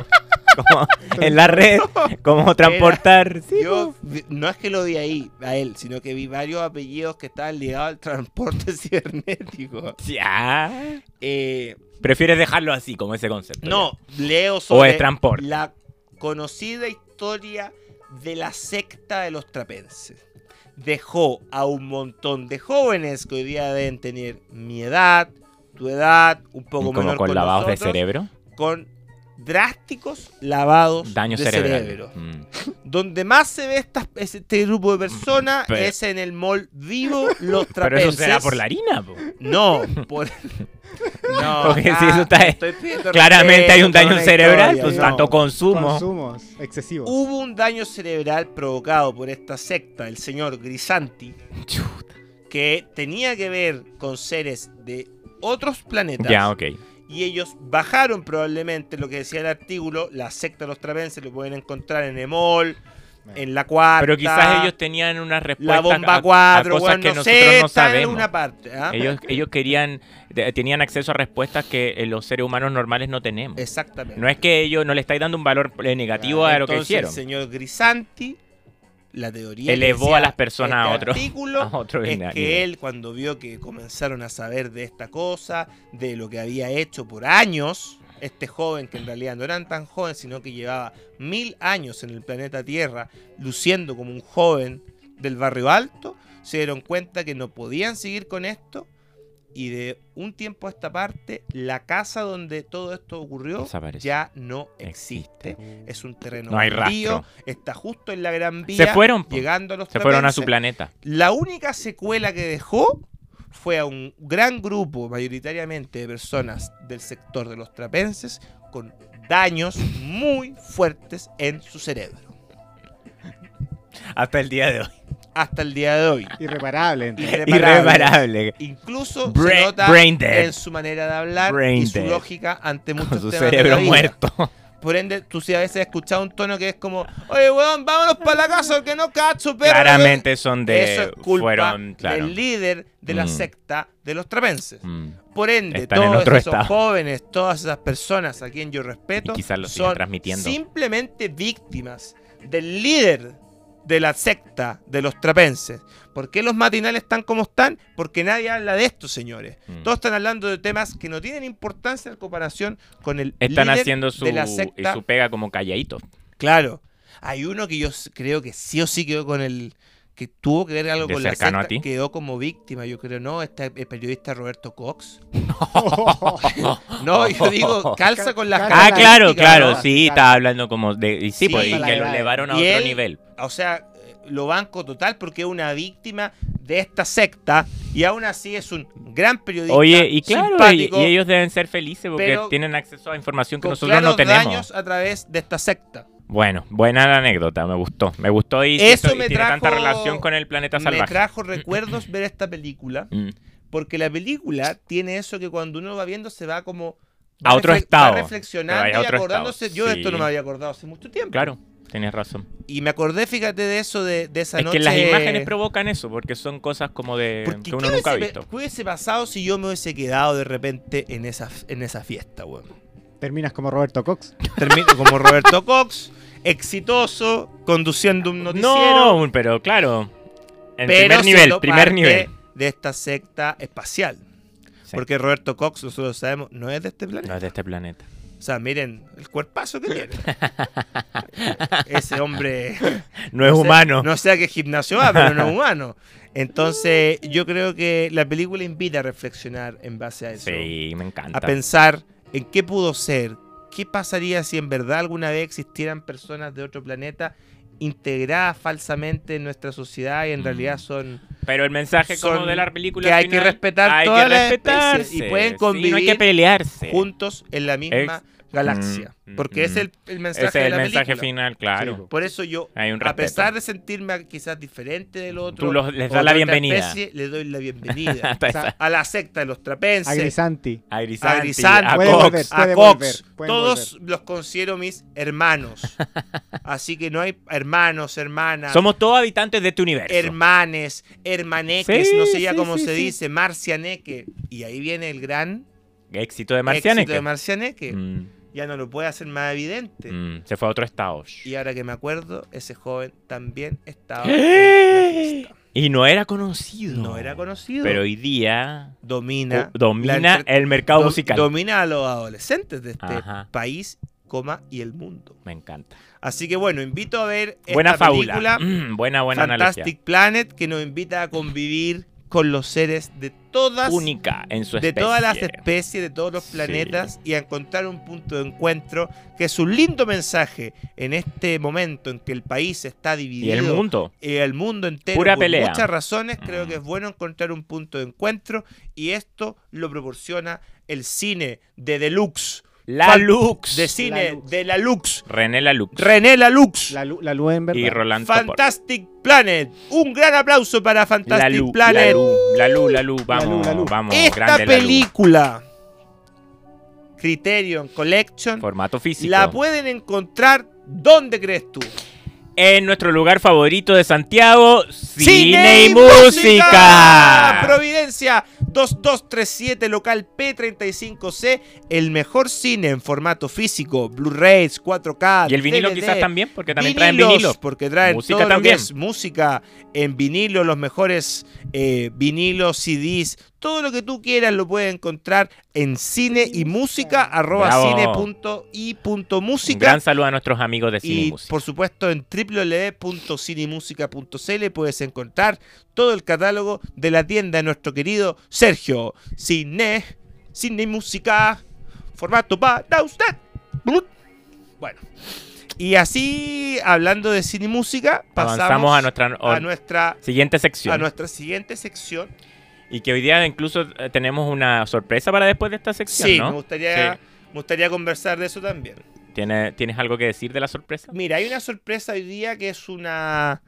como [laughs] en la red, como transportar. Yo vi- no es que lo vi ahí a él, sino que vi varios apellidos que estaban ligados al transporte [laughs] cibernético. Ya. Eh, Prefieres dejarlo así, como ese concepto. no, leo O sobre es transporte. la conocida historia de la secta de los trapenses. Dejó a un montón de jóvenes que hoy día deben tener mi edad, tu edad, un poco como menor con lavados de cerebro, con drásticos lavados daño de cerebral. cerebro. Mm. [laughs] Donde más se ve este grupo de personas Pero- es en el mall Vivo Los [laughs] Pero Trapenses. eso será por la harina, po. No, [laughs] por... No, Porque acá si eso está- estoy pidiendo Claramente hay un daño cerebral, historia, pues no. tanto consumo. Consumos excesivos. Hubo un daño cerebral provocado por esta secta, el señor Grisanti, Chuta. que tenía que ver con seres de otros planetas. Ya, ok. Y ellos bajaron probablemente lo que decía el artículo, la secta de los trapenses, lo pueden encontrar en Emol, en la cuarta. Pero quizás ellos tenían una respuesta La bomba a- a, 4, cosas bueno, que no nosotros sé, no en sabemos. una parte. ¿ah? Ellos, [laughs] ellos querían, de- tenían acceso a respuestas que eh, los seres humanos normales no tenemos. Exactamente. No es que ellos no le estáis dando un valor eh, negativo a lo que hicieron. El señor Grisanti, la teoría Elevó a las personas a este otro- artículo [laughs] a otro es nivel. que él cuando vio que comenzaron a saber de esta cosa, de lo que había hecho por años, este joven que en realidad no eran tan joven, sino que llevaba mil años en el planeta Tierra, luciendo como un joven del barrio alto, se dieron cuenta que no podían seguir con esto. Y de un tiempo a esta parte, la casa donde todo esto ocurrió ya no existe. Es un terreno No hay rastro. está justo en la Gran Vía, Se fueron, po. llegando a los Se fueron a trapenses. su planeta. La única secuela que dejó fue a un gran grupo, mayoritariamente de personas del sector de los trapenses, con daños muy fuertes en su cerebro. Hasta el día de hoy. Hasta el día de hoy. Irreparable. entonces. Irreparable. Irreparable. Incluso Bra- se nota brain dead. en su manera de hablar Brain y su dead. lógica ante muchos Con su temas de cerebro la vida. muerto. Por ende, tú sí a veces has escuchado un tono que es como, oye, weón, vámonos para la casa que no cacho, pero... Claramente son de. Eso es culpa fueron, claro. del líder de la Mm. secta de los trapenses. Mm. Por ende, Están todos esos estado. jóvenes, todas esas personas a quien yo respeto, Y quizás son transmitiendo. simplemente víctimas del líder de la secta de los trapenses. ¿Por qué los matinales están como están? Porque nadie habla de esto, señores. Mm. Todos están hablando de temas que no tienen importancia en comparación con el Están líder haciendo su, de la secta. su pega como calladitos. Claro. Hay uno que yo creo que sí o sí quedó con el que tuvo que ver algo ¿De con la cercano a ti? quedó como víctima, yo creo, no, este el periodista Roberto Cox. [laughs] No, yo digo, calza con las Ah, la claro, claro, ¿no? sí, estaba hablando como de... y sí, Sí. pues, y que lo elevaron a Y otro él- nivel. O sea, eh, lo banco total porque es una víctima de esta secta y aún así es un gran periodista. Oye, y claro, y, y ellos deben ser felices porque tienen acceso a información que nosotros no tenemos. daños a través de esta secta. Bueno, buena la anécdota, me gustó. Me gustó y, Eso y me tiene tanta trajo- relación con el planeta Me salvaje. trajo recuerdos ver esta película Mm. porque la película tiene eso que cuando uno va viendo se va como A otro estado. va reflexionando a y otro acordándose. estado, Yo de esto sí. no me había acordado hace mucho tiempo. Claro, tienes razón. Y me acordé, fíjate, de eso de, de esa Es noche. que las imágenes provocan eso, porque son cosas como de Porque que ¿qué uno nunca ha visto. ¿Qué hubiese pasado si yo me hubiese quedado de repente en esa, en esa fiesta, weón? Terminas como Roberto Cox. Termino como Roberto Cox, exitoso, conduciendo un noticiero. No, pero claro. En pero primer nivel, siendo primer parte nivel. De esta secta espacial. Sí. Porque Roberto Cox, nosotros sabemos, no es de este planeta. No es de este planeta. O sea, miren el cuerpazo que tiene. [laughs] Ese hombre. [laughs] No es humano. No sé a qué gimnasio va, pero no es [laughs] humano. Entonces, yo creo que la película invita a reflexionar en base a eso. Sí, me encanta. A pensar en qué pudo ser. ¿Qué pasaría si en verdad alguna vez existieran personas de otro planeta integradas falsamente en nuestra sociedad y en Mm. realidad son Pero el mensaje como son de la película que hay que respetar hay todas que las especies y pueden Sí, no hay convivir que pelearse. juntos en la misma galaxia? Mm, Porque mm, ese es el, el mensaje Ese es de el la mensaje película. final, claro. Sí, Por eso yo, Hay un a pesar de sentirme quizás diferente del otro, Tú los- les das la bienvenida. especie, le doy la bienvenida [laughs] O sea, a la secta de los trapenses, a Grisanti, a Puede Cox. volver. a Cox. volver, pueden Todos los considero mis hermanos. [laughs] Así que no hay hermanos, hermanas. Somos todos habitantes de este universo. hermanes, hermaneques, Sí, no sé ya sí, cómo sí, se sí. dice, marcianeque. Y ahí viene el gran Éxito de Marcianeque. éxito de Marcianeque. Mm, Ya no lo puede hacer más evidente. mm, se fue a otro estado. Y ahora que me acuerdo, ese joven también estaba en fiesta. Y no era conocido. No era conocido. Pero hoy día domina, domina el mercado do- musical. Domina a los adolescentes de este Ajá. país, coma, y el mundo. Me encanta. Así que bueno, invito a ver buena esta fábula. película, Mm, [clears throat] buena, buena Fantastic. Planet, que nos invita a convivir con los seres de todas Única en su de especie. todas las especies, de todos los Sí. planetas y a encontrar un punto de encuentro que es un lindo mensaje en este momento en que el país está Y dividido el mundo. y el mundo entero Pura por pelea. muchas razones creo Mm. que es bueno encontrar un punto de encuentro y esto lo proporciona el cine de Deluxe La Fan- Lux. de cine Lux. de la Lux René La Lux. René Lalux La, lu- la luz en verdad. y Rolando Topor. Fantastic Planet un gran aplauso para La Fantastic Lu, la Planet Lu, la Lu, la Lu, vamos, Lu, la Lu. vamos, esta grande la Lu. película Criterion Collection Formato físico. la pueden encontrar ¿dónde crees tú? En nuestro lugar favorito de Santiago, cine, y música. Providencia 2237 local P35C, el mejor cine en formato físico, Blu-rays, 4K. Y el vinilo DVD, quizás también, porque también traen vinilos, vinilo. Porque traen Música todo lo que también. es música en vinilo, los mejores eh, vinilos, CDs, todo lo que tú quieras lo puedes encontrar en cine y música, arroba cine punto y punto Un música. gran saludo a nuestros amigos de cine y, Y música. por supuesto en www.cinemusica.cl puedes encontrar todo el catálogo de la tienda de nuestro querido Sergio. Cine, cine y música, formato para usted. Bueno, y así hablando de cine y música, pasamos Avanzamos a nuestra a nuestra, siguiente sección. a nuestra siguiente sección. Y que hoy día incluso eh, tenemos una sorpresa para después de esta sección, Sí, ¿no? me, gustaría, Sí. me gustaría conversar de eso también. ¿Tiene- ¿Tienes algo que decir de la sorpresa? Mira, hay una sorpresa hoy día que es una,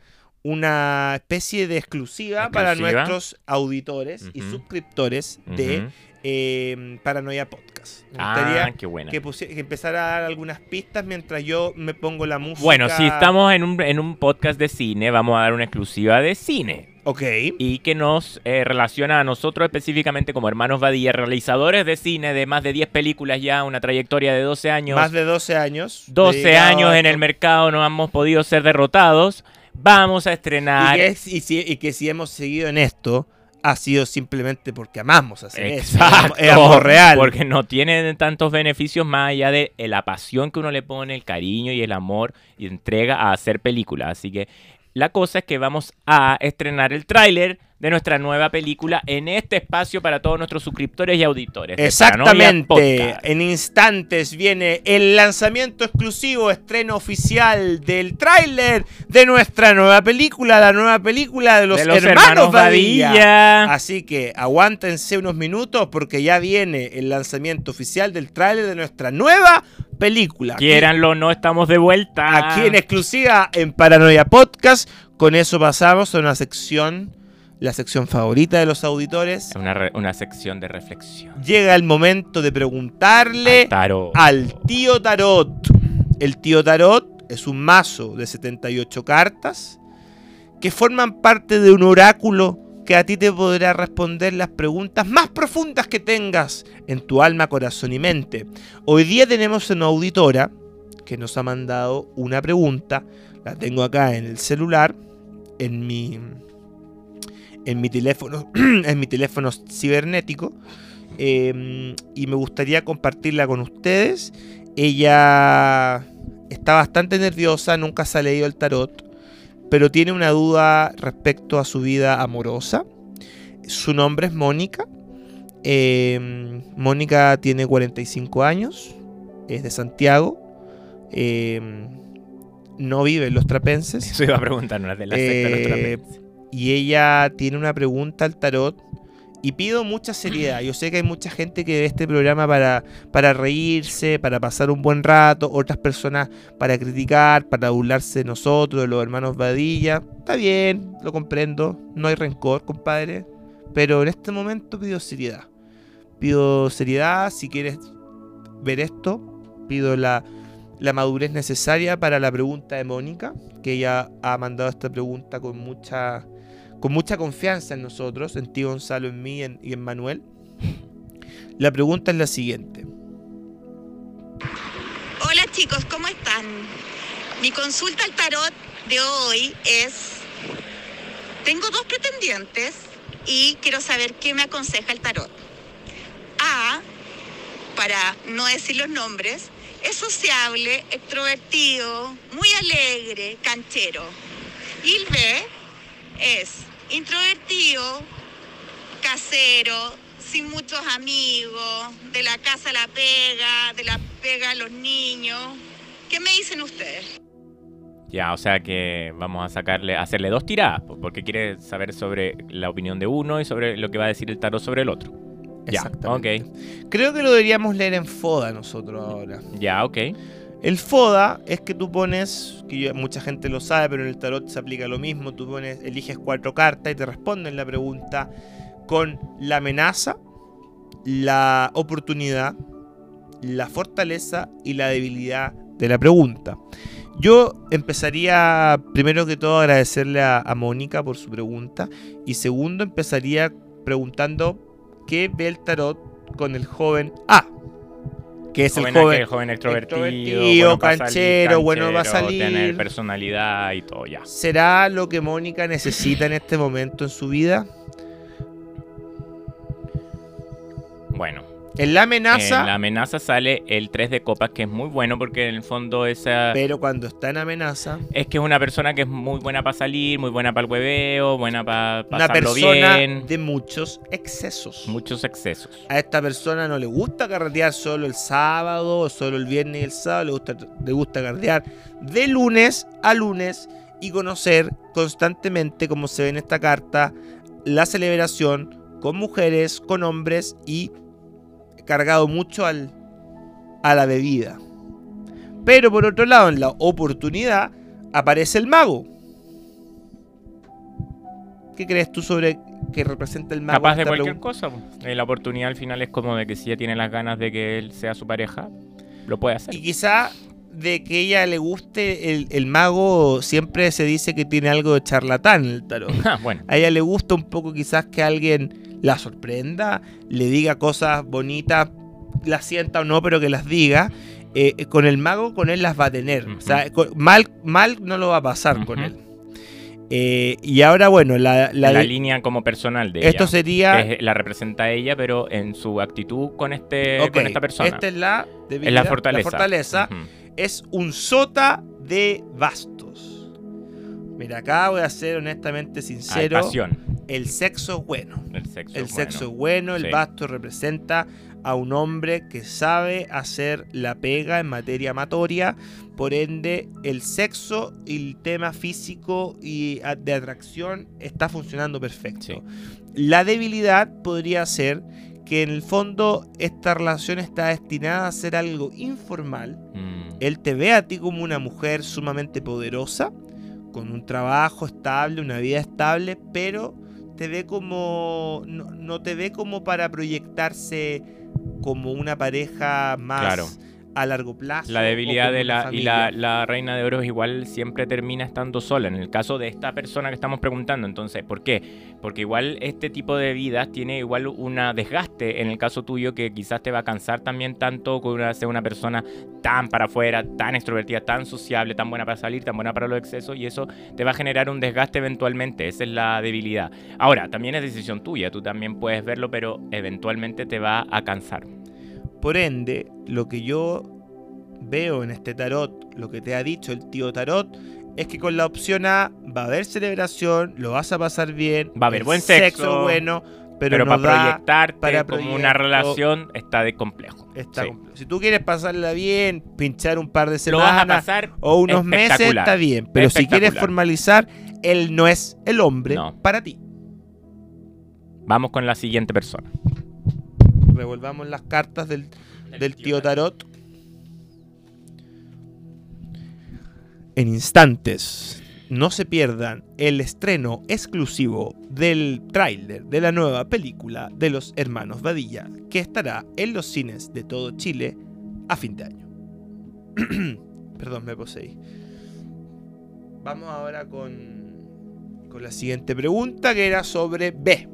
una especie de exclusiva, para nuestros auditores y suscriptores de eh, Paranoia Podcast. Me gustaría Ah, qué buena. que, que empezara a dar algunas pistas mientras yo me pongo la música. Bueno, si estamos en un, en un podcast de cine, vamos a dar una exclusiva de cine. Ok. Y que nos eh, relaciona a nosotros específicamente como hermanos Badilla, realizadores de cine de más de 10 películas ya, una trayectoria de 12 años. Más de 12 años. 12 dedicado años en el mercado, no hemos podido ser derrotados. Vamos a Y estrenar. que, es- y si, y que si hemos seguido en esto, ha sido simplemente porque amamos hacer eso. Exacto. Es amor real. Porque no tiene tantos beneficios más allá de eh, la pasión que uno le pone, el cariño y el amor y entrega a hacer películas. Así que la cosa es que vamos a estrenar el tráiler de nuestra nueva película en este espacio para todos nuestros suscriptores y auditores. Exactamente. En instantes viene el lanzamiento exclusivo, estreno oficial del tráiler de nuestra nueva película, la nueva película de los, de los hermanos, Badilla. Badilla. Así que aguántense unos minutos porque ya viene el lanzamiento oficial del tráiler de nuestra nueva película. Quieranlo o no, estamos de vuelta. Aquí en exclusiva en Paranoia Podcast. Con eso pasamos a una sección, la sección favorita de los auditores. Una, re- una sección de reflexión. Llega el momento de preguntarle Taro. al tío Tarot. El tío Tarot es un mazo de 78 cartas que forman parte de un oráculo que a ti te podrá responder las preguntas más profundas que tengas en tu alma, corazón y mente. Hoy día tenemos una auditora que nos ha mandado una pregunta. La tengo acá en el celular, en mi, en mi teléfono, [clears throat] en mi teléfono cibernético. eh, y me gustaría compartirla con ustedes. Ella está bastante nerviosa, nunca se ha leído el tarot, pero tiene una duda respecto a su vida amorosa. Su nombre es Mónica. Eh, Mónica tiene 45 años, es de Santiago. eh, no vive en los trapenses. Eso iba a preguntar, no es de la secta de los Eh, trapenses. Y ella tiene una pregunta al tarot y pido mucha seriedad. Yo sé que hay mucha gente que ve este programa para, para reírse, para pasar un buen rato, otras personas para criticar, para burlarse de nosotros, de los hermanos Vadilla. Está bien, lo comprendo, no hay rencor, compadre. Pero en este momento pido seriedad. Pido seriedad, si quieres ver esto, pido la, la madurez necesaria para la pregunta de Mónica, que ella ha mandado esta pregunta con mucha, con mucha confianza en nosotros, en ti Gonzalo, en mí y en Manuel. La pregunta es la siguiente. Hola chicos, ¿cómo están? Mi consulta al tarot de hoy es, tengo dos pretendientes y quiero saber qué me aconseja el tarot. A, para no decir los nombres, es sociable, extrovertido, muy alegre, canchero. Y el B es introvertido, casero, sin muchos amigos, de la casa a la pega, de la pega a los niños. ¿Qué me dicen ustedes? Ya, o sea que vamos a sacarle, a hacerle dos tiradas, po, porque quiere saber sobre la opinión de uno y sobre lo que va a decir el tarot sobre el otro. Ya, Exactamente. Creo que lo deberíamos leer en FODA nosotros ahora. Ya, ok. El FODA es que tú pones, que mucha gente lo sabe, pero en el tarot se aplica lo mismo, tú eliges cuatro cartas y te responden la pregunta con la amenaza, la oportunidad, la fortaleza y la debilidad de la pregunta. Yo empezaría primero que todo agradecerle a, a Mónica por su pregunta y segundo empezaría preguntando qué ve el tarot con el joven A, que es Joven el joven aquel, joven extrovertido, extrovertido, bueno canchero, bueno va a canchero, Tener salir. personalidad y todo, ya. ¿Será lo que Mónica necesita en este momento en su vida? Bueno, En la amenaza, en la amenaza sale el 3 de copas, que es muy bueno porque en el fondo esa... pero cuando está en amenaza, Es que es una persona que es muy buena para salir, muy buena para el hueveo, buena para una persona bien. de muchos excesos. Muchos excesos. A esta persona no le gusta carretear solo el sábado o solo el viernes y el sábado, le gusta, le gusta carretear de lunes a lunes y conocer constantemente, como se ve en esta carta, la celebración con mujeres, con hombres y cargado mucho al, a la bebida. Pero por otro lado, en la oportunidad aparece el mago. ¿Qué crees tú sobre que representa el mago? Capaz de cualquier cosa. Eh, La oportunidad al final es como de que si ella tiene las ganas de que él sea su pareja, lo puede hacer. Y quizá de que ella le guste el, el mago, siempre se dice que tiene algo de charlatán el tarot. [laughs] Ah, bueno, A ella le gusta un poco quizás que alguien la sorprenda, le diga cosas bonitas, las sienta o no, pero que las diga. Eh, eh, con el mago, con él las va a tener. O sea, con- mal, mal no lo va a pasar con él. Eh, y ahora, bueno, la, la la, de- línea como personal de esto ella. sería... Es- la representa ella, pero en su actitud con este con esta persona. Esta es la es la fortaleza. es un sota de bastos. Mira, acá voy a ser honestamente Hay sincero. pasión. El sexo es bueno. El sexo. El es sexo es bueno. bueno, el Sí. basto representa a un hombre que sabe hacer la pega en materia amatoria, por ende el sexo y el tema físico y de atracción está funcionando perfecto. Sí. La debilidad podría ser que en el fondo esta relación está destinada a ser algo informal, Mm. él te ve a ti como una mujer sumamente poderosa, con un trabajo estable, una vida estable, pero te ve como. No, no te ve como para proyectarse como una pareja más Claro. A largo plazo. La debilidad de la. Y la, la reina de oros igual siempre termina estando sola. En el caso de esta persona que estamos preguntando, entonces, ¿por qué? Porque igual este tipo de vidas tiene igual una desgaste en el caso tuyo que quizás te va a cansar también tanto con una, ser una persona tan para afuera, tan extrovertida, tan sociable, tan buena para salir, tan buena para los excesos y eso te va a generar un desgaste eventualmente. Esa es la debilidad. Ahora, también es decisión tuya, tú también puedes verlo, pero eventualmente te va a cansar. Por ende, lo que yo veo en este tarot, lo que te ha dicho el tío tarot, es que con la opción A va a haber celebración, lo vas a pasar bien, Va a haber buen sexo, bueno, pero, Pero, no para proyectarte para como una relación está de complejo. está Sí. complejo. Si tú quieres pasarla bien, pinchar un par de semanas pasar o unos meses, está bien, pero si quieres formalizar, él no es el hombre No. para ti. Vamos con la siguiente persona. Revolvamos las cartas del, del tío Tarot. En instantes, no se pierdan el estreno exclusivo del tráiler de la nueva película de los hermanos Badilla, que estará en los cines de todo Chile a fin de año. [clears throat] Perdón, me poseí. Vamos ahora con, con la siguiente pregunta, que era sobre B.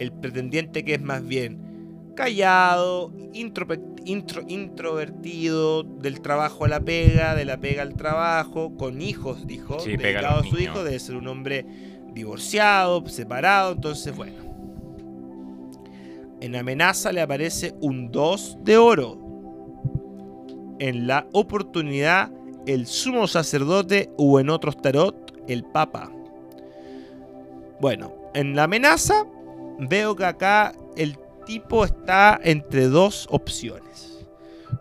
el pretendiente que es más bien callado, intro- introvertido, del trabajo a la pega, de la pega al trabajo, con hijos, dijo, Sí, dedicado a su niños. hijo, debe ser un hombre divorciado, separado, entonces bueno. En amenaza le aparece un 2 de oro. En la oportunidad, el sumo sacerdote o en otros tarot, el papa. Bueno, en la amenaza veo que acá el tipo está entre dos opciones.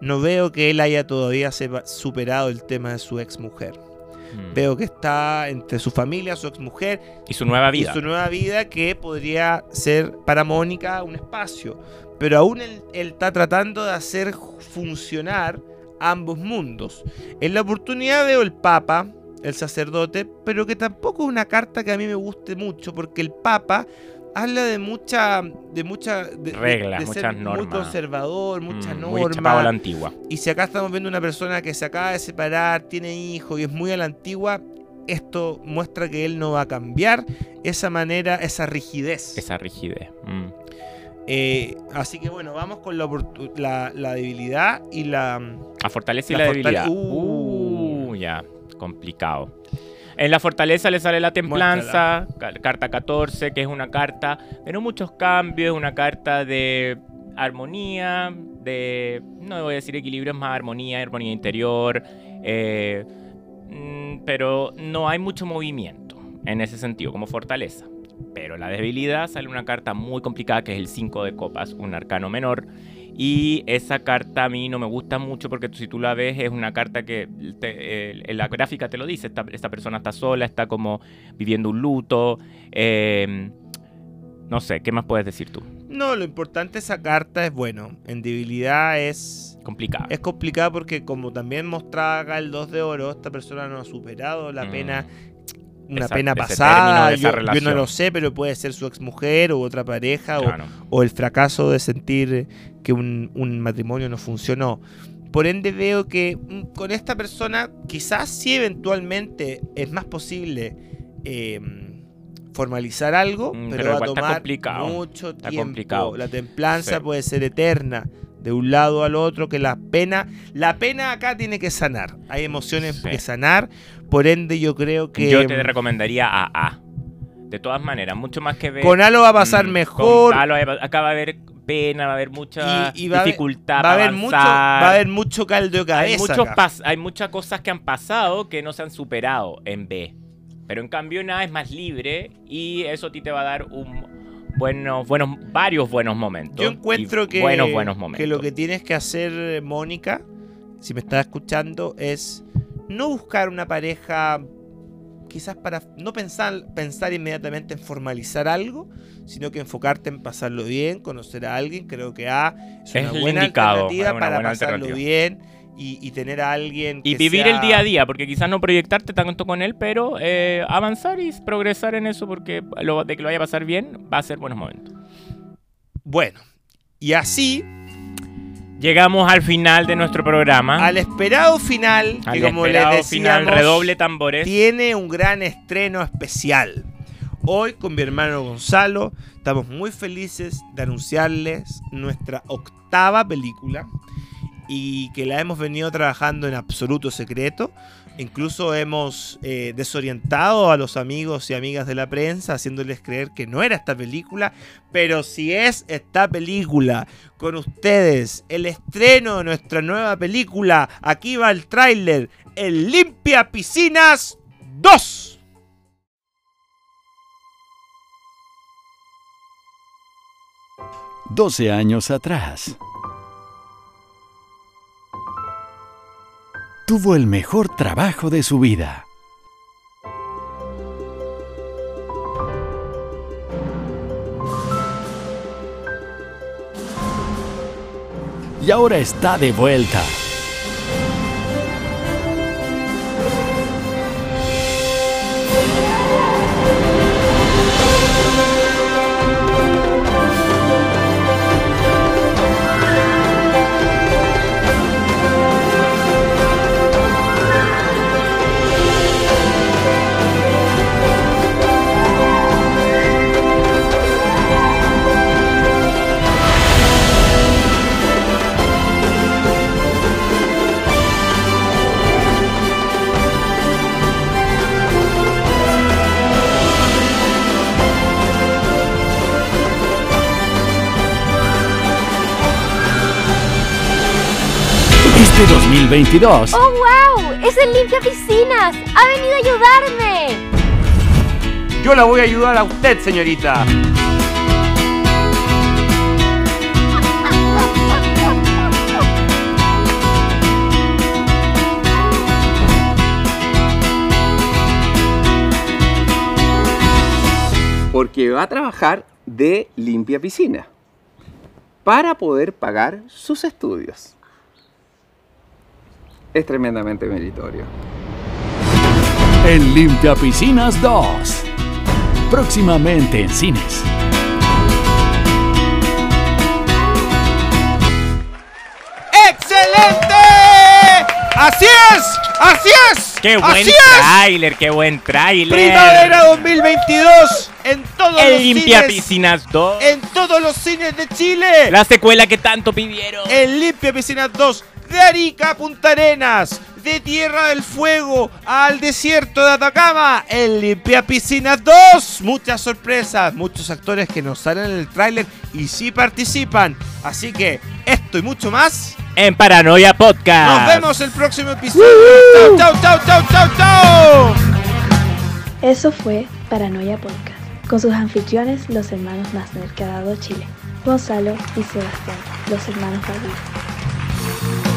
No veo que él haya todavía superado el tema de su ex mujer. Mm. Veo que está entre su familia, su ex mujer Y su nueva y vida. su nueva vida que podría ser para Mónica un espacio. Pero aún él, él está tratando de hacer funcionar ambos mundos. En la oportunidad veo el Papa, el sacerdote, pero que tampoco es una carta que a mí me guste mucho, porque el Papa habla de mucha, de mucha de- Reglas, de muchas muy normas. conservador, muchas Mm, muy chapado a la normas. antigua. Y si acá estamos viendo una persona que se acaba de separar, tiene hijos y es muy a la antigua, esto muestra que él no va a cambiar esa manera, esa rigidez. Esa rigidez. Mm. Eh, así que bueno, vamos con la, la, la debilidad y la... La fortaleza y La debilidad. Uh. Uh, ya, complicado. En la fortaleza le sale la templanza, ca- carta 14, que es una carta de no muchos cambios, una carta de armonía, de, no voy a decir equilibrio, es más armonía, armonía interior, eh, mm, pero no hay mucho movimiento en ese sentido, como fortaleza. Pero la debilidad sale una carta muy complicada que es el 5 de copas, un arcano menor. Y esa carta a mí no me gusta mucho porque si tú la ves es una carta que te- eh, la gráfica te lo dice, esta, esta persona está sola, está como viviendo un luto. eh, no sé, ¿qué más puedes decir tú? No, lo importante de esa carta es, bueno, en debilidad es... Complicado. Es complicado porque como también mostraba acá el 2 de oro, esta persona no ha superado la Mm. pena una Esa- pena pasada, yo, yo no lo sé, pero puede ser su exmujer o otra pareja o- Claro. o, el fracaso de sentir que un, un matrimonio no funcionó. Por ende veo que mm, con esta persona quizás sí eventualmente es más posible eh, formalizar algo, Mm, pero, pero va a tomar mucho tiempo. La templanza Sí. puede ser eterna de un lado al otro, que la pena, la pena acá tiene que sanar. Hay emociones Sí. que sanar, por ende yo creo que Yo te recomendaría a A. De todas maneras, mucho más que ver. con A lo va a pasar Mm, mejor. con A lo acá va a haber pena, va a haber mucha Y- y va a haber- dificultad. va a haber mucho, va a haber mucho caldo de cabeza. hay, muchos acá. pas- hay muchas cosas que han pasado que no se han superado en B. Pero en cambio en A es más libre y eso a ti te va a dar un buenos, buenos, varios buenos momentos. Yo encuentro que, buenos, buenos momentos. que lo que tienes que hacer, Mónica, si me estás escuchando, es no buscar una pareja quizás para no pensar, pensar inmediatamente en formalizar algo, sino que enfocarte en pasarlo bien, conocer a alguien. Creo que A es Es una el buena indicado, alternativa es una para buena pasarlo alternativa. bien y, y tener a alguien Y que vivir sea- el día a día, porque quizás no proyectarte tanto con él, pero eh, avanzar y progresar en eso, porque lo, de que lo vaya a pasar bien va a ser buenos momentos. Bueno, y así, Llegamos al final de nuestro programa. al esperado final, Al que como les decíamos, final, redoble tambores. tiene un gran estreno especial. Hoy con mi hermano Gonzalo estamos muy felices de anunciarles nuestra octava película y que la hemos venido trabajando en absoluto secreto. Incluso hemos eh, desorientado a los amigos y amigas de la prensa haciéndoles creer que no era esta película, pero si es esta película. Con ustedes, el estreno de nuestra nueva película. Aquí va el tráiler. El Limpia Piscinas 2. Doce años atrás. Tuvo el mejor trabajo de su vida. Y ahora está de vuelta. Este 2022 ¡Oh, wow! ¡Es el limpia piscinas! ¡Ha venido a ayudarme! Yo la voy a ayudar a usted, señorita. porque va a trabajar de limpia piscina para poder pagar sus estudios. Es tremendamente meritorio. en Limpia Piscinas 2. Próximamente en cines. ¡Excelente! ¡Así es! ¡Así es! ¡Qué buen ¡Así es! tráiler! ¡Qué buen tráiler! Primavera 2022 en todos los El Limpia cines. Piscinas 2. En todos los cines de Chile. La secuela que tanto pidieron. El Limpia Piscinas 2 de Arica a Punta Arenas, de Tierra del Fuego al desierto de Atacama. El Limpia Piscinas 2. Muchas sorpresas, muchos actores que nos salen en el tráiler y sí participan. Así que esto y mucho más. En Paranoia Podcast. Nos vemos el próximo episodio. Chau, chau, chau, chau, chau, chau. Eso fue Paranoia Podcast, con sus anfitriones, los hermanos más nerd que ha dado Chile, Gonzalo y Sebastián, los hermanos Gabriel.